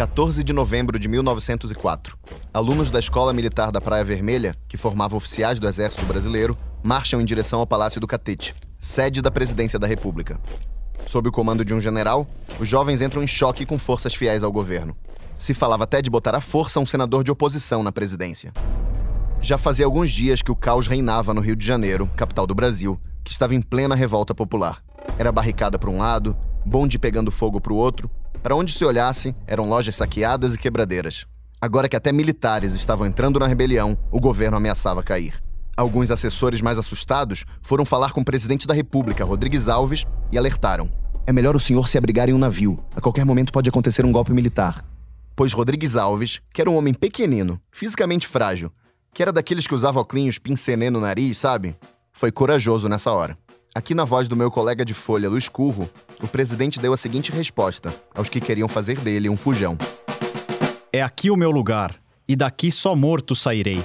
14 de novembro de 1904. Alunos da Escola Militar da Praia Vermelha, que formavam oficiais do Exército Brasileiro, marcham em direção ao Palácio do Catete, sede da Presidência da República. Sob o comando de um general, os jovens entram em choque com forças fiéis ao governo. Se falava até de botar à força um senador de oposição na presidência. Já fazia alguns dias que o caos reinava no Rio de Janeiro, capital do Brasil, que estava em plena revolta popular. Era barricada para um lado, bonde pegando fogo para o outro. Para onde se olhasse, eram lojas saqueadas e quebradeiras. Agora que até militares estavam entrando na rebelião, o governo ameaçava cair. Alguns assessores mais assustados foram falar com o presidente da República, Rodrigues Alves, e alertaram: É melhor o senhor se abrigar em um navio. A qualquer momento pode acontecer um golpe militar. Pois Rodrigues Alves, que era um homem pequenino, fisicamente frágil, que era daqueles que usava óculos pincenê no nariz, sabe? Foi corajoso nessa hora. Aqui na voz do meu colega de folha, Luiz Curro, o presidente deu a seguinte resposta aos que queriam fazer dele um fujão: É aqui o meu lugar, e daqui só morto sairei.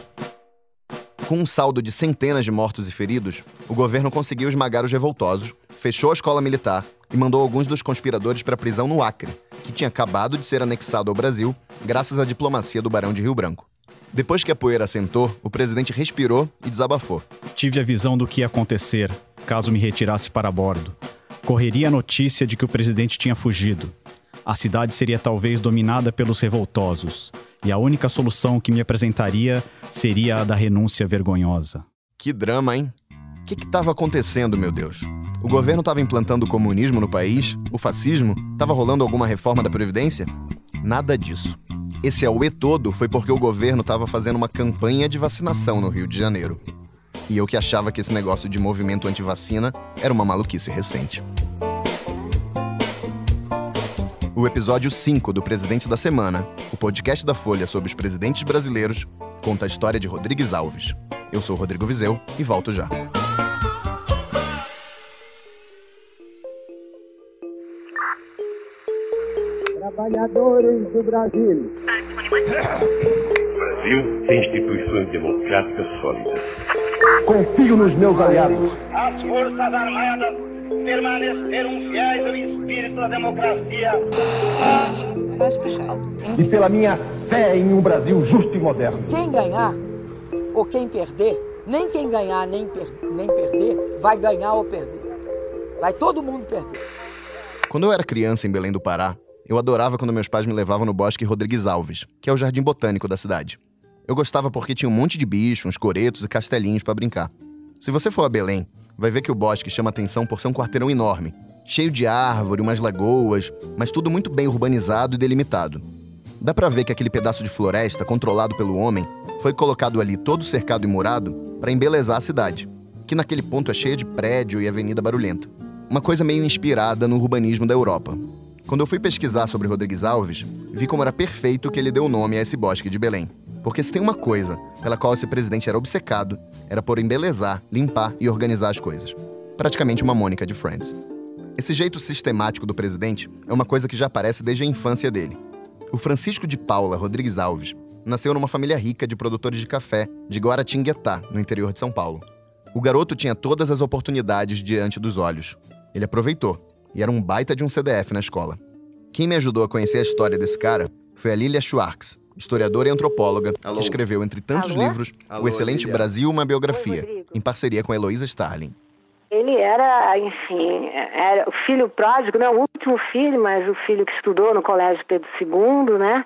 Com um saldo de centenas de mortos e feridos, o governo conseguiu esmagar os revoltosos, fechou a escola militar e mandou alguns dos conspiradores para a prisão no Acre, que tinha acabado de ser anexado ao Brasil graças à diplomacia do Barão de Rio Branco. Depois que a poeira assentou, o presidente respirou e desabafou. Tive a visão do que ia acontecer caso me retirasse para bordo. Correria a notícia de que o presidente tinha fugido. A cidade seria talvez dominada pelos revoltosos, e a única solução que me apresentaria seria a da renúncia vergonhosa. Que drama, hein? O que estava acontecendo, meu Deus? O governo estava implantando o comunismo no país? O fascismo? Estava rolando alguma reforma da Previdência? Nada disso. Esse auê todo foi porque o governo estava fazendo uma campanha de vacinação no Rio de Janeiro. E eu que achava que esse negócio de movimento anti-vacina era uma maluquice recente. O episódio 5 do Presidente da Semana, o podcast da Folha sobre os presidentes brasileiros, conta a história de Rodrigues Alves. Eu sou Rodrigo Vizeu e volto já. Trabalhadores do Brasil. Brasil tem instituições democráticas sólidas. Confio nos meus aliados. As Forças Armadas permaneceram fiéis ao espírito da democracia. E pela minha fé em um Brasil justo e moderno. Quem ganhar ou quem perder, nem quem ganhar nem, per nem perder, vai ganhar ou perder. Vai todo mundo perder. Quando eu era criança em Belém do Pará, eu adorava quando meus pais me levavam no Bosque Rodrigues Alves, que é o jardim botânico da cidade. Eu gostava porque tinha um monte de bichos, uns coretos e castelinhos para brincar. Se você for a Belém, vai ver que o bosque chama atenção por ser um quarteirão enorme, cheio de árvore, umas lagoas, mas tudo muito bem urbanizado e delimitado. Dá para ver que aquele pedaço de floresta controlado pelo homem foi colocado ali todo cercado e murado para embelezar a cidade, que naquele ponto é cheia de prédio e avenida barulhenta. Uma coisa meio inspirada no urbanismo da Europa. Quando eu fui pesquisar sobre Rodrigues Alves, vi como era perfeito que ele deu o nome a esse bosque de Belém. Porque se tem uma coisa pela qual esse presidente era obcecado, era por embelezar, limpar e organizar as coisas. Praticamente uma Mônica de Friends. Esse jeito sistemático do presidente é uma coisa que já aparece desde a infância dele. O Francisco de Paula Rodrigues Alves nasceu numa família rica de produtores de café de Guaratinguetá, no interior de São Paulo. O garoto tinha todas as oportunidades diante dos olhos. Ele aproveitou e era um baita de um CDF na escola. Quem me ajudou a conhecer a história desse cara foi a Lilia Schwartz, historiadora e antropóloga, Alô. que escreveu, entre tantos Alô? livros, Alô, o excelente Lilia. Brasil, uma biografia, Oi, em parceria com Heloísa Starling. Ele era, enfim, era o filho pródigo, não o último filho, mas o filho que estudou no Colégio Pedro II, né?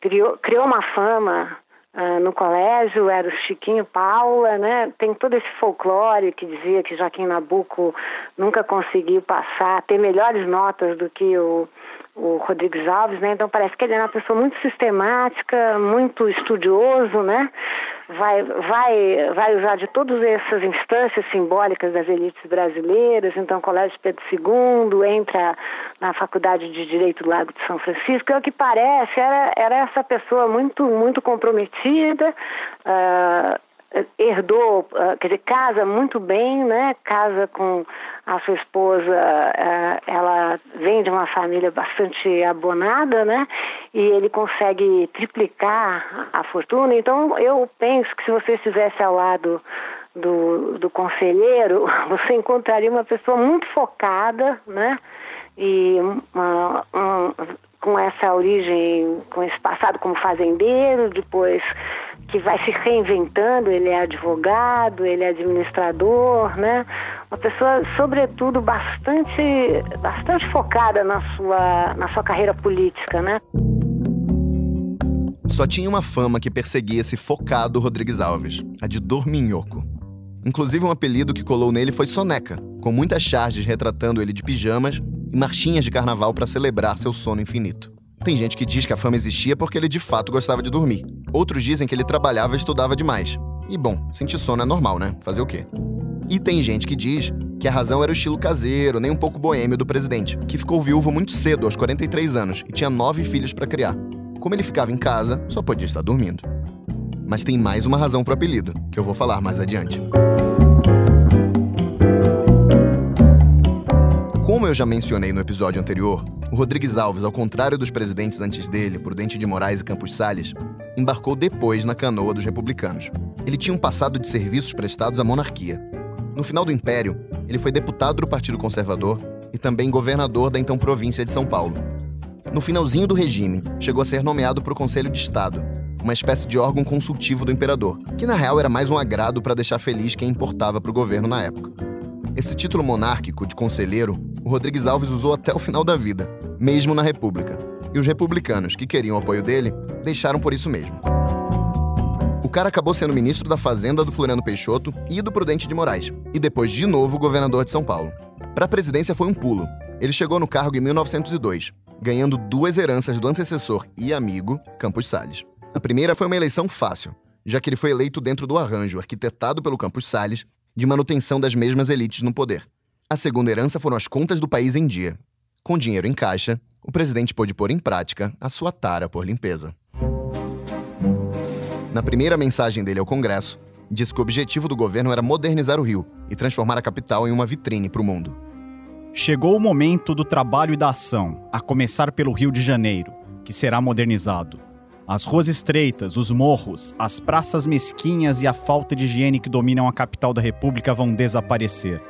Criou, criou uma fama Uh, no colégio era o Chiquinho Paula, né? Tem todo esse folclore que dizia que Joaquim Nabuco nunca conseguiu passar, ter melhores notas do que o, o Rodrigues Alves, né? Então parece que ele é uma pessoa muito sistemática, muito estudioso, né? Vai, vai, vai usar de todas essas instâncias simbólicas das elites brasileiras. Então, Colégio Pedro II entra na Faculdade de Direito do Lago de São Francisco. É o que parece era, era essa pessoa muito, muito comprometida. Uh, herdou, ah, quer dizer, casa muito bem, né? Casa com a sua esposa, ah, ela vem de uma família bastante abonada, né? E ele consegue triplicar a fortuna. Então, eu penso que se você estivesse ao lado do, do conselheiro, você encontraria uma pessoa muito focada, né? E uma, um, com essa origem, com esse passado como fazendeiro, depois que vai se reinventando, ele é advogado, ele é administrador, né? Uma pessoa, sobretudo, bastante, bastante focada na sua, na sua carreira política, né? Só tinha uma fama que perseguia esse focado Rodrigues Alves, a de Dorminhoco. Inclusive, um apelido que colou nele foi Soneca, com muitas charges retratando ele de pijamas e marchinhas de carnaval para celebrar seu sono infinito. Tem gente que diz que a fama existia porque ele de fato gostava de dormir. Outros dizem que ele trabalhava e estudava demais. E bom, sentir sono é normal, né? Fazer o quê? E tem gente que diz que a razão era o estilo caseiro, nem um pouco boêmio do presidente, que ficou viúvo muito cedo, aos 43 anos, e tinha nove filhos para criar. Como ele ficava em casa, só podia estar dormindo. Mas tem mais uma razão para o apelido, que eu vou falar mais adiante. Eu já mencionei no episódio anterior, o Rodrigues Alves, ao contrário dos presidentes antes dele, Prudente de Moraes e Campos Salles, embarcou depois na canoa dos republicanos. Ele tinha um passado de serviços prestados à monarquia. No final do Império, ele foi deputado do Partido Conservador e também governador da então província de São Paulo. No finalzinho do regime, chegou a ser nomeado para o Conselho de Estado, uma espécie de órgão consultivo do imperador, que na real era mais um agrado para deixar feliz quem importava para o governo na época. Esse título monárquico de conselheiro, o Rodrigues Alves usou até o final da vida, mesmo na República. E os republicanos, que queriam o apoio dele, deixaram por isso mesmo. O cara acabou sendo ministro da Fazenda do Floriano Peixoto e do Prudente de Moraes, e depois de novo governador de São Paulo. Para a presidência foi um pulo. Ele chegou no cargo em 1902, ganhando duas heranças do antecessor e amigo, Campos Salles. A primeira foi uma eleição fácil, já que ele foi eleito dentro do arranjo arquitetado pelo Campos Salles de manutenção das mesmas elites no poder. A segunda herança foram as contas do país em dia. Com dinheiro em caixa, o presidente pôde pôr em prática a sua tara por limpeza. Na primeira mensagem dele ao Congresso, disse que o objetivo do governo era modernizar o Rio e transformar a capital em uma vitrine para o mundo. Chegou o momento do trabalho e da ação, a começar pelo Rio de Janeiro, que será modernizado. As ruas estreitas, os morros, as praças mesquinhas e a falta de higiene que dominam a capital da República vão desaparecer.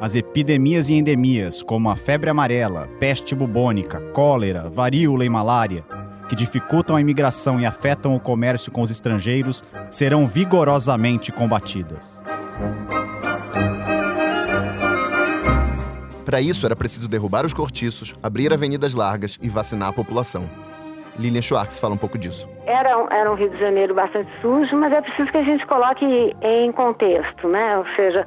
As epidemias e endemias, como a febre amarela, peste bubônica, cólera, varíola e malária, que dificultam a imigração e afetam o comércio com os estrangeiros, serão vigorosamente combatidas. Para isso, era preciso derrubar os cortiços, abrir avenidas largas e vacinar a população. Lilian Schwartz fala um pouco disso. Era, era um Rio de Janeiro bastante sujo, mas é preciso que a gente coloque em contexto, né? Ou seja,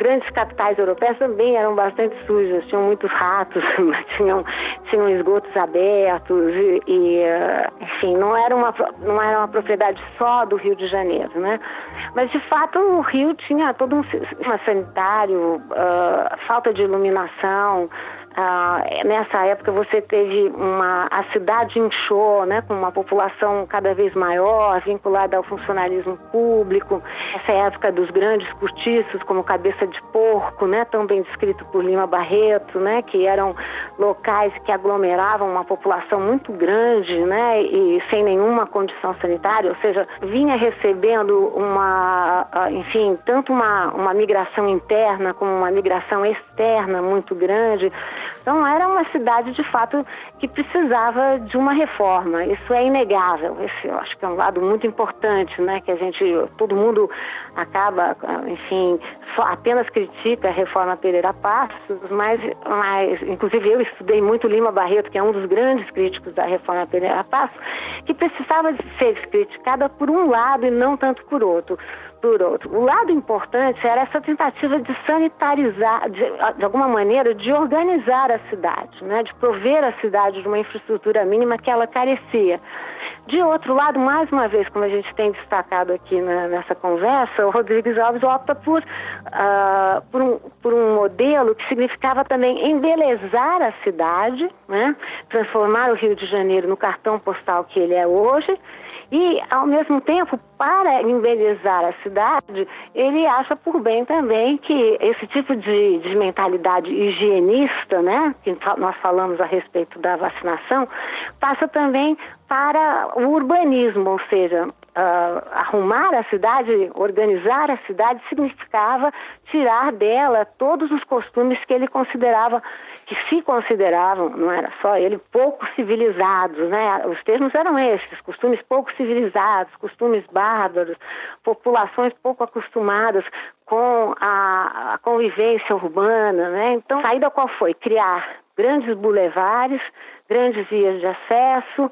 grandes capitais europeias também eram bastante sujas, tinham muitos ratos, tinham, tinham esgotos abertos e, e, eh, enfim, não era, uma, não era uma propriedade só do Rio de Janeiro, né? Mas, de fato, o Rio tinha todo um sistema sanitário, uh, falta de iluminação, ah, nessa época você teve uma a cidade inchou, né, com uma população cada vez maior vinculada ao funcionalismo público. Essa época dos grandes cortiços, como Cabeça de Porco, né, tão bem descrito por Lima Barreto, né, que eram locais que aglomeravam uma população muito grande, né, e sem nenhuma condição sanitária, ou seja, vinha recebendo uma, enfim, tanto uma, uma migração interna como uma migração externa muito grande. Então era uma cidade de fato que precisava de uma reforma. Isso é inegável. Esse eu acho que é um lado muito importante, né? Que a gente, todo mundo acaba, enfim, só apenas critica a reforma Pereira Passos, mas, mas inclusive eu estudei muito Lima Barreto, que é um dos grandes críticos da reforma Pereira Passos, que precisava ser criticada por um lado e não tanto por outro por outro. O lado importante era essa tentativa de sanitarizar, de, de, alguma maneira, de organizar a cidade, né? de prover a cidade de uma infraestrutura mínima que ela carecia. De outro lado, mais uma vez, como a gente tem destacado aqui na, nessa conversa, o Rodrigues Alves opta por, uh, por, um, por um modelo que significava também embelezar a cidade, né? transformar o Rio de Janeiro no cartão postal que ele é hoje, e, ao mesmo tempo, para embelezar a cidade, ele acha por bem também que esse tipo de, de mentalidade higienista, né, que nós falamos a respeito da vacinação, passa também para o urbanismo, ou seja, uh, arrumar a cidade, organizar a cidade, significava tirar dela todos os costumes que ele considerava, que se consideravam, não era só ele, pouco civilizados, né? Os termos eram esses, costumes pouco civilizados, costumes bárbaros, populações pouco acostumadas com a, a convivência urbana, né? Então, a saída qual foi? Criar grandes bulevares, grandes vias de acesso,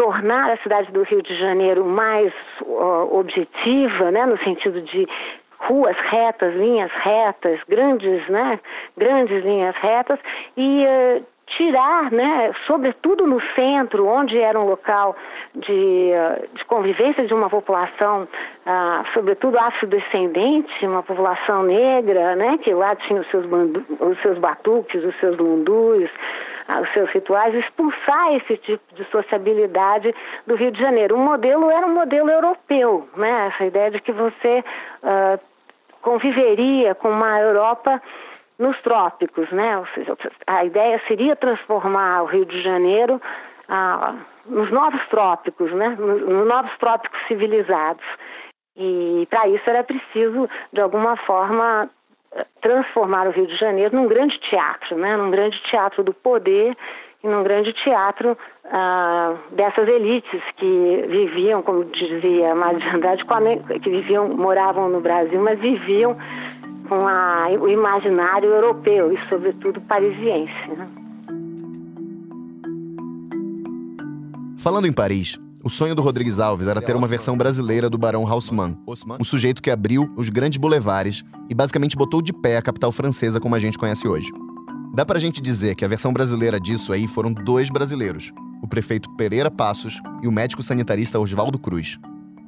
tornar a cidade do Rio de Janeiro mais uh, objetiva, né, no sentido de ruas retas, linhas retas, grandes, né, grandes linhas retas e uh, tirar, né, sobretudo no centro, onde era um local de, de convivência de uma população, ah, sobretudo afrodescendente, uma população negra, né, que lá tinha os seus, bandu, os seus batuques, os seus lundus, os seus rituais, expulsar esse tipo de sociabilidade do Rio de Janeiro. O modelo era um modelo europeu, né? essa ideia de que você uh, conviveria com uma Europa nos trópicos, né? Ou seja, a ideia seria transformar o Rio de Janeiro ah, nos novos trópicos, né? Nos, nos novos trópicos civilizados. E para isso era preciso, de alguma forma, transformar o Rio de Janeiro num grande teatro, né? num grande teatro do poder e num grande teatro ah, dessas elites que viviam, como dizia Mário de Andrade, que viviam, moravam no Brasil, mas viviam com a, o imaginário europeu e, sobretudo, parisiense. Né? Falando em Paris, o sonho do Rodrigues Alves era ter uma versão brasileira do Barão Haussmann, um sujeito que abriu os grandes bulevares e basicamente botou de pé a capital francesa como a gente conhece hoje. Dá pra gente dizer que a versão brasileira disso aí foram dois brasileiros, o prefeito Pereira Passos e o médico sanitarista Oswaldo Cruz.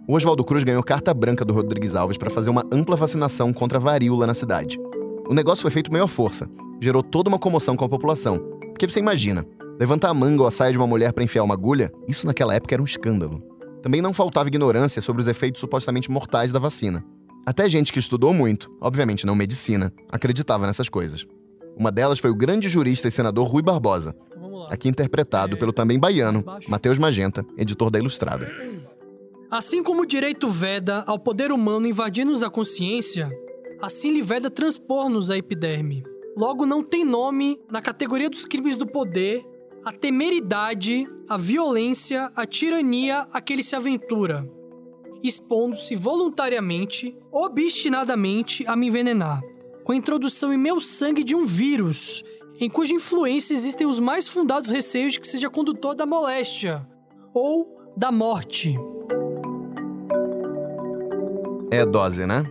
O Oswaldo Cruz ganhou carta branca do Rodrigues Alves para fazer uma ampla vacinação contra a varíola na cidade. O negócio foi feito meio à força, gerou toda uma comoção com a população. Porque você imagina, Levantar a manga ou a saia de uma mulher para enfiar uma agulha, isso naquela época era um escândalo. Também não faltava ignorância sobre os efeitos supostamente mortais da vacina. Até gente que estudou muito, obviamente não medicina, acreditava nessas coisas. Uma delas foi o grande jurista e senador Rui Barbosa, aqui interpretado pelo também baiano Matheus Magenta, editor da Ilustrada. Assim como o direito veda ao poder humano invadir-nos a consciência, assim lhe veda transpor-nos a epiderme. Logo, não tem nome na categoria dos crimes do poder a temeridade, a violência, a tirania a que ele se aventura, expondo-se voluntariamente, obstinadamente a me envenenar, com a introdução em meu sangue de um vírus, em cuja influência existem os mais fundados receios de que seja condutor da moléstia ou da morte. É dose, né?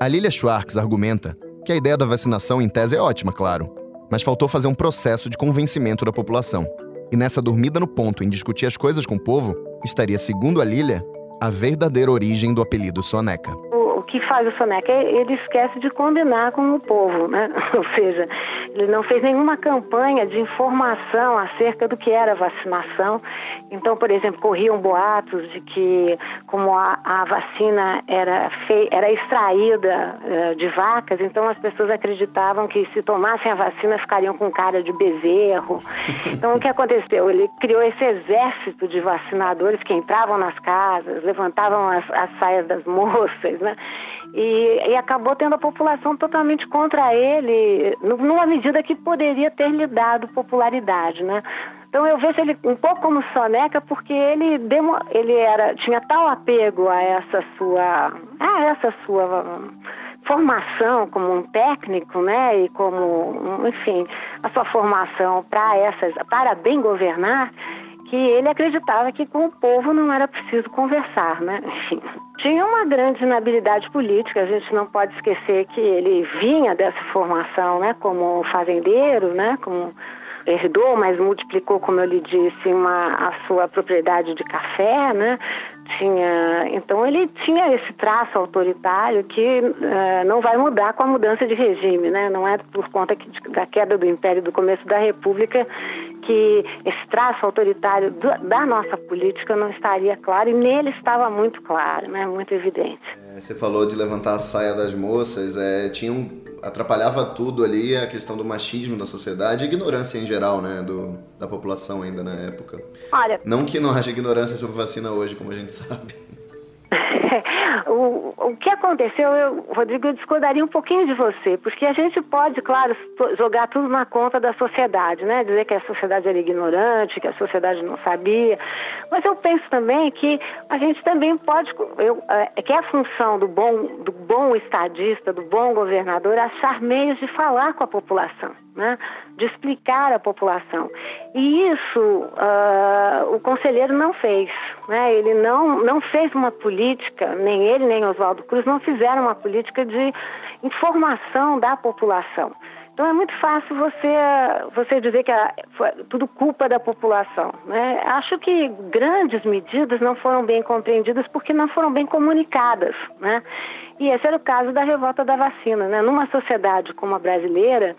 A Lilia Schwartz argumenta que a ideia da vacinação em tese é ótima, claro, mas faltou fazer um processo de convencimento da população. E nessa dormida no ponto em discutir as coisas com o povo, estaria, segundo a Lilia, a verdadeira origem do apelido Soneca que faz o Soneca? Ele esquece de combinar com o povo, né? Ou seja, ele não fez nenhuma campanha de informação acerca do que era vacinação. Então, por exemplo, corriam boatos de que, como a, a vacina era, fei, era extraída uh, de vacas, então as pessoas acreditavam que se tomassem a vacina ficariam com cara de bezerro. Então, o que aconteceu? Ele criou esse exército de vacinadores que entravam nas casas, levantavam as, as saias das moças, né? E, e, acabou tendo a população totalmente contra ele, numa medida que poderia ter lhe dado popularidade, né? Então eu vejo ele um pouco como soneca porque ele demo, ele era tinha tal apego a essa sua a essa sua formação como um técnico, né, e como enfim a sua formação para essas para bem governar que ele acreditava que com o povo não era preciso conversar, né? Enfim, tinha uma grande inabilidade política, a gente não pode esquecer que ele vinha dessa formação, né, como fazendeiro, né, como herdou, mas multiplicou, como eu lhe disse, uma, a sua propriedade de café, né? Tinha, então ele tinha esse traço autoritário que uh, não vai mudar com a mudança de regime, né? Não é por conta que, da queda do Império do começo da República que esse traço autoritário do, da nossa política não estaria claro e nele estava muito claro, né? Muito evidente. É, você falou de levantar a saia das moças, é, tinha um atrapalhava tudo ali a questão do machismo da sociedade e ignorância em geral, né, do, da população ainda na época. Olha, não que não haja ignorância sobre vacina hoje, como a gente sabe. o, o que aconteceu, eu, Rodrigo, eu discordaria um pouquinho de você, porque a gente pode, claro, jogar tudo na conta da sociedade, né? Dizer que a sociedade era ignorante, que a sociedade não sabia. Mas eu penso também que a gente também pode, eu, é, que é a função do bom, do bom estadista, do bom governador, achar meios de falar com a população, né? De explicar à população. E isso uh, o conselheiro não fez, né? Ele não, não fez uma política, nem ele nem Oswaldo Cruz não fizeram uma política de informação da população. Então é muito fácil você, você dizer que tudo culpa da população. Né? Acho que grandes medidas não foram bem compreendidas porque não foram bem comunicadas. Né? E esse era o caso da revolta da vacina. Né? Numa sociedade como a brasileira,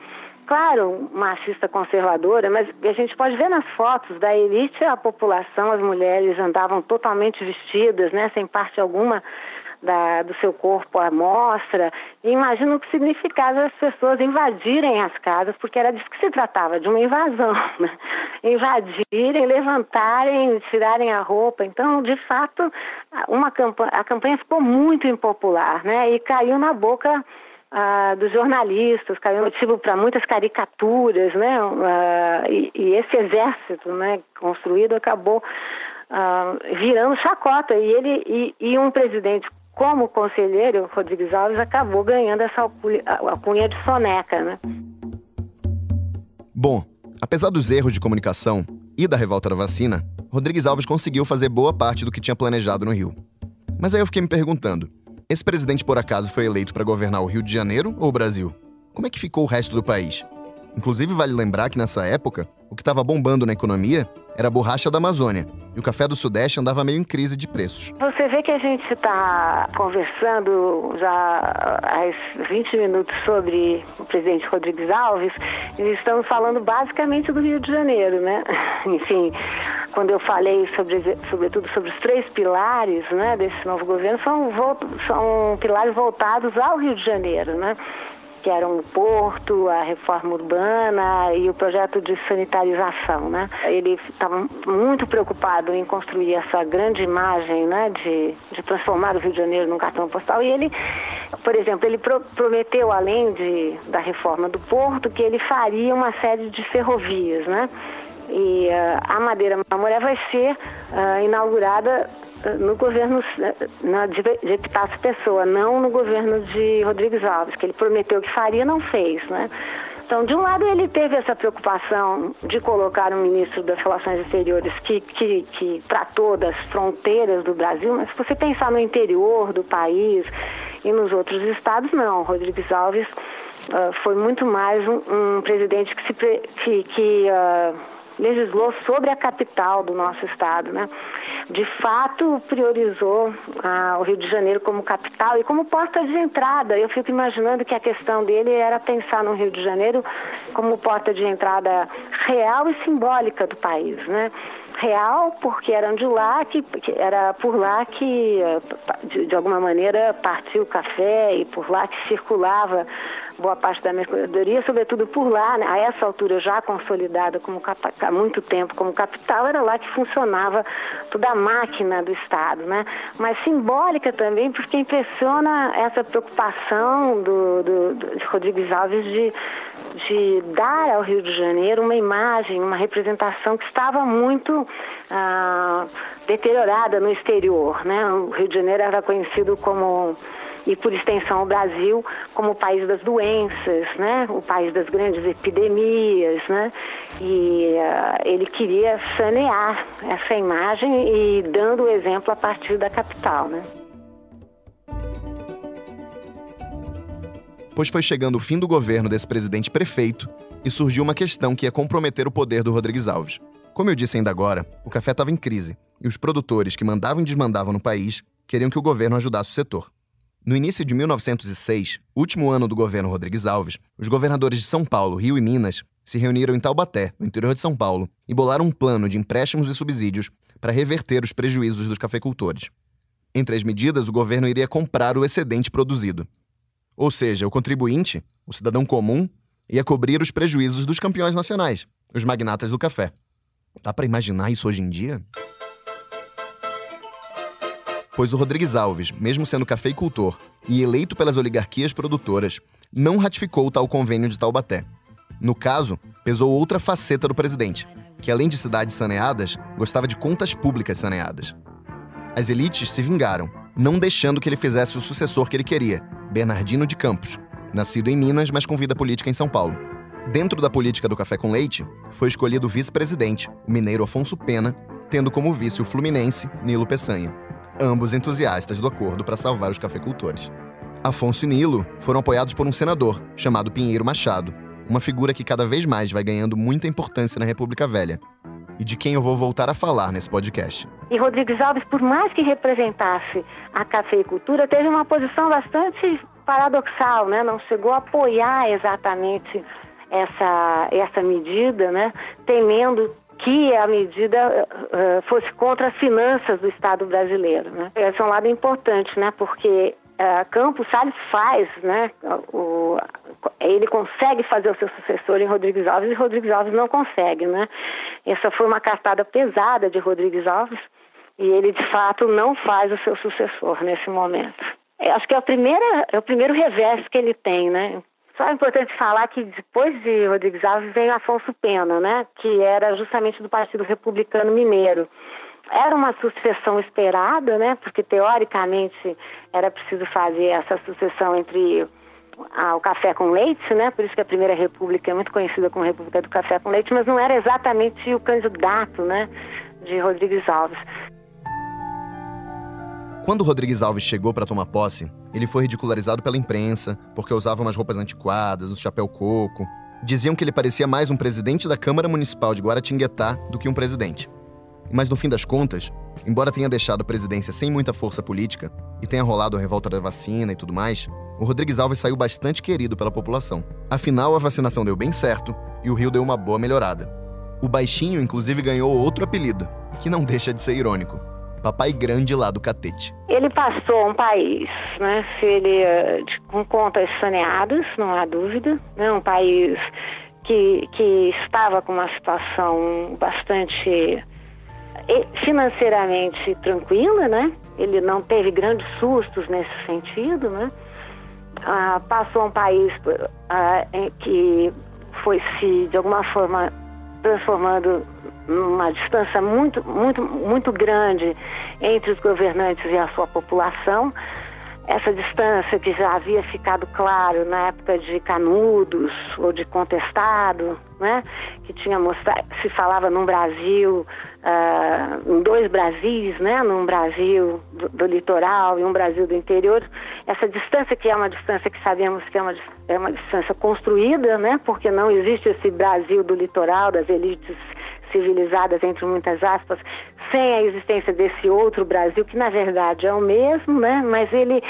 claro, machista conservadora, mas a gente pode ver nas fotos da elite a população, as mulheres andavam totalmente vestidas, né, sem parte alguma da, do seu corpo à mostra. E imagino o que significava as pessoas invadirem as casas, porque era disso que se tratava, de uma invasão. Né? Invadirem, levantarem, tirarem a roupa. Então, de fato, uma campanha, a campanha ficou muito impopular né? e caiu na boca dos jornalistas, caiu motivo para muitas caricaturas, né? E, e, esse exército, né, construído acabou virando chacota. E ele e, e, um presidente como conselheiro, Rodrigues Alves acabou ganhando essa alcunha de soneca, né? Bom, apesar dos erros de comunicação e da revolta da vacina, Rodrigues Alves conseguiu fazer boa parte do que tinha planejado no Rio. Mas aí eu fiquei me perguntando: esse presidente por acaso foi eleito para governar o Rio de Janeiro ou o Brasil? Como é que ficou o resto do país? Inclusive, vale lembrar que nessa época, o que estava bombando na economia era a borracha da Amazônia, e o café do Sudeste andava meio em crise de preços. Você vê que a gente está conversando já há 20 minutos sobre o presidente Rodrigues Alves, e estamos falando basicamente do Rio de Janeiro, né? Enfim, quando eu falei sobre, sobretudo sobre os três pilares né, desse novo governo, são, são pilares voltados ao Rio de Janeiro, né? que eram o porto, a reforma urbana e o projeto de sanitarização, né? Ele estava muito preocupado em construir essa grande imagem, né, de, de transformar o Rio de Janeiro num cartão postal e ele, por exemplo, ele pro, prometeu além de, da reforma do porto que ele faria uma série de ferrovias, né? E uh, a Madeira Mamoré vai ser uh, inaugurada no governo na, de, de Epitácio Pessoa, não no governo de Rodrigues Alves, que ele prometeu que faria, não fez, né? Então, de um lado, ele teve essa preocupação de colocar um ministro das Relações Exteriores que, que, que tratou das fronteiras do Brasil, mas se você pensar no interior do país e nos outros estados, não. Rodrigues Alves uh, foi muito mais um, um presidente que, se, que, que uh, legislou sobre a capital do nosso estado, né? De fato, priorizou ah, o Rio de Janeiro como capital e como porta de entrada. Eu fico imaginando que a questão dele era pensar no Rio de Janeiro como porta de entrada real e simbólica do país, né? real porque eram de lá que, que era por lá que de, de, alguma maneira partiu o café e por lá que circulava boa parte da mercadoria, sobretudo por lá, né, a essa altura já consolidada como há muito tempo como capital, era lá que funcionava toda a máquina do Estado, né? Mas simbólica também, porque impressiona essa preocupação do, do, do Rodrigues Alves de, de dar ao Rio de Janeiro uma imagem, uma representação que estava muito ah, deteriorada no exterior, né? O Rio de Janeiro era conhecido como e por extensão o Brasil como o país das doenças, né? o país das grandes epidemias, né? e uh, ele queria sanear essa imagem e dando o exemplo a partir da capital. Né? Pois foi chegando o fim do governo desse presidente prefeito e surgiu uma questão que ia comprometer o poder do Rodrigues Alves. Como eu disse ainda agora, o café estava em crise e os produtores que mandavam e desmandavam no país queriam que o governo ajudasse o setor. No início de 1906, último ano do governo Rodrigues Alves, os governadores de São Paulo, Rio e Minas se reuniram em Taubaté, no interior de São Paulo, e bolaram um plano de empréstimos e subsídios para reverter os prejuízos dos cafeicultores. Entre as medidas, o governo iria comprar o excedente produzido. Ou seja, o contribuinte, o cidadão comum, ia cobrir os prejuízos dos campeões nacionais, os magnatas do café. Dá para imaginar isso hoje em dia? Pois o Rodrigues Alves, mesmo sendo cafeicultor e eleito pelas oligarquias produtoras, não ratificou tal convênio de Taubaté. No caso, pesou outra faceta do presidente, que além de cidades saneadas, gostava de contas públicas saneadas. As elites se vingaram, não deixando que ele fizesse o sucessor que ele queria, Bernardino de Campos, nascido em Minas, mas com vida política em São Paulo. Dentro da política do café com leite, foi escolhido o vice-presidente, o mineiro Afonso Pena, tendo como vice o fluminense Nilo Peçanha, ambos entusiastas do acordo para salvar os cafeicultores. Afonso e Nilo foram apoiados por um senador, chamado Pinheiro Machado, uma figura que cada vez mais vai ganhando muita importância na República Velha, e de quem eu vou voltar a falar nesse podcast. E Rodrigues Alves, por mais que representasse a cafeicultura, teve uma posição bastante paradoxal, né? Não chegou a apoiar exatamente essa, essa medida, né? Temendo que a medida uh, fosse contra as finanças do Estado brasileiro. Né? Esse é um lado importante, né? porque uh, Campos Salles faz, né? O, ele consegue fazer o seu sucessor em Rodrigues Alves e Rodrigues Alves não consegue. Né? Essa foi uma cartada pesada de Rodrigues Alves e ele, de fato, não faz o seu sucessor nesse momento. Acho que é, a primeira, é o primeiro revés que ele tem, né? Só é importante falar que depois de Rodrigues Alves veio Afonso Pena, né, que era justamente do Partido Republicano Mineiro. Era uma sucessão esperada, né, porque teoricamente era preciso fazer essa sucessão entre ah, o café com leite, né? Por isso que a Primeira República é muito conhecida como República do Café com Leite, mas não era exatamente o candidato, né, de Rodrigues Alves. Quando Rodrigues Alves chegou para tomar posse, ele foi ridicularizado pela imprensa porque usava umas roupas antiquadas, um chapéu coco. Diziam que ele parecia mais um presidente da Câmara Municipal de Guaratinguetá do que um presidente. Mas no fim das contas, embora tenha deixado a presidência sem muita força política e tenha rolado a revolta da vacina e tudo mais, o Rodrigues Alves saiu bastante querido pela população. Afinal, a vacinação deu bem certo e o Rio deu uma boa melhorada. O baixinho, inclusive, ganhou outro apelido, que não deixa de ser irônico papai grande lá do catete. Ele passou um país, né, se ele, eh, com contas saneadas, não há dúvida, né, um país que, que estava com uma situação bastante eh, financeiramente tranquila, né? Ele não teve grandes sustos nesse sentido, né? Ah, passou um país ah, que foi se de alguma forma transformando numa distância muito, muito, muito grande entre os governantes e a sua população. Essa distância que já havia ficado claro na época de Canudos ou de Contestado, né? que tinha mostrado, se falava num Brasil, uh, em dois Brasis, né? num Brasil do, do, litoral e um Brasil do interior. Essa distância que é uma distância que sabemos que é uma, é uma distância construída, né? porque não existe esse Brasil do litoral, das elites civilizadas, entre muitas aspas, sem a existência desse outro Brasil, que na verdade é o mesmo, né? mas ele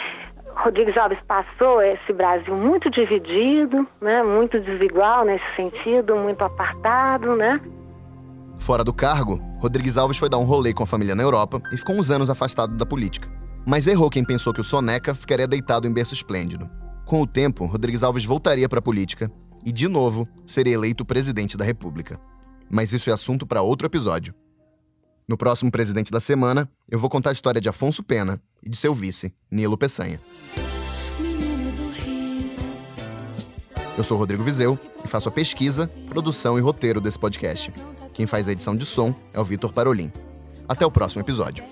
Rodrigues Alves passou esse Brasil muito dividido, né, muito desigual nesse sentido, muito apartado, né? Fora do cargo, Rodrigues Alves foi dar um rolê com a família na Europa e ficou uns anos afastado da política. Mas errou quem pensou que o Soneca ficaria deitado em berço esplêndido. Com o tempo, Rodrigues Alves voltaria para a política e, de novo, seria eleito presidente da República mas isso é assunto para outro episódio. No próximo Presidente da Semana, eu vou contar a história de Afonso Pena e de seu vice, Nilo Peçanha. Eu sou Rodrigo Vizeu e faço a pesquisa, produção e roteiro desse podcast. Quem faz a edição de som é o Vitor Parolin. Até o próximo episódio.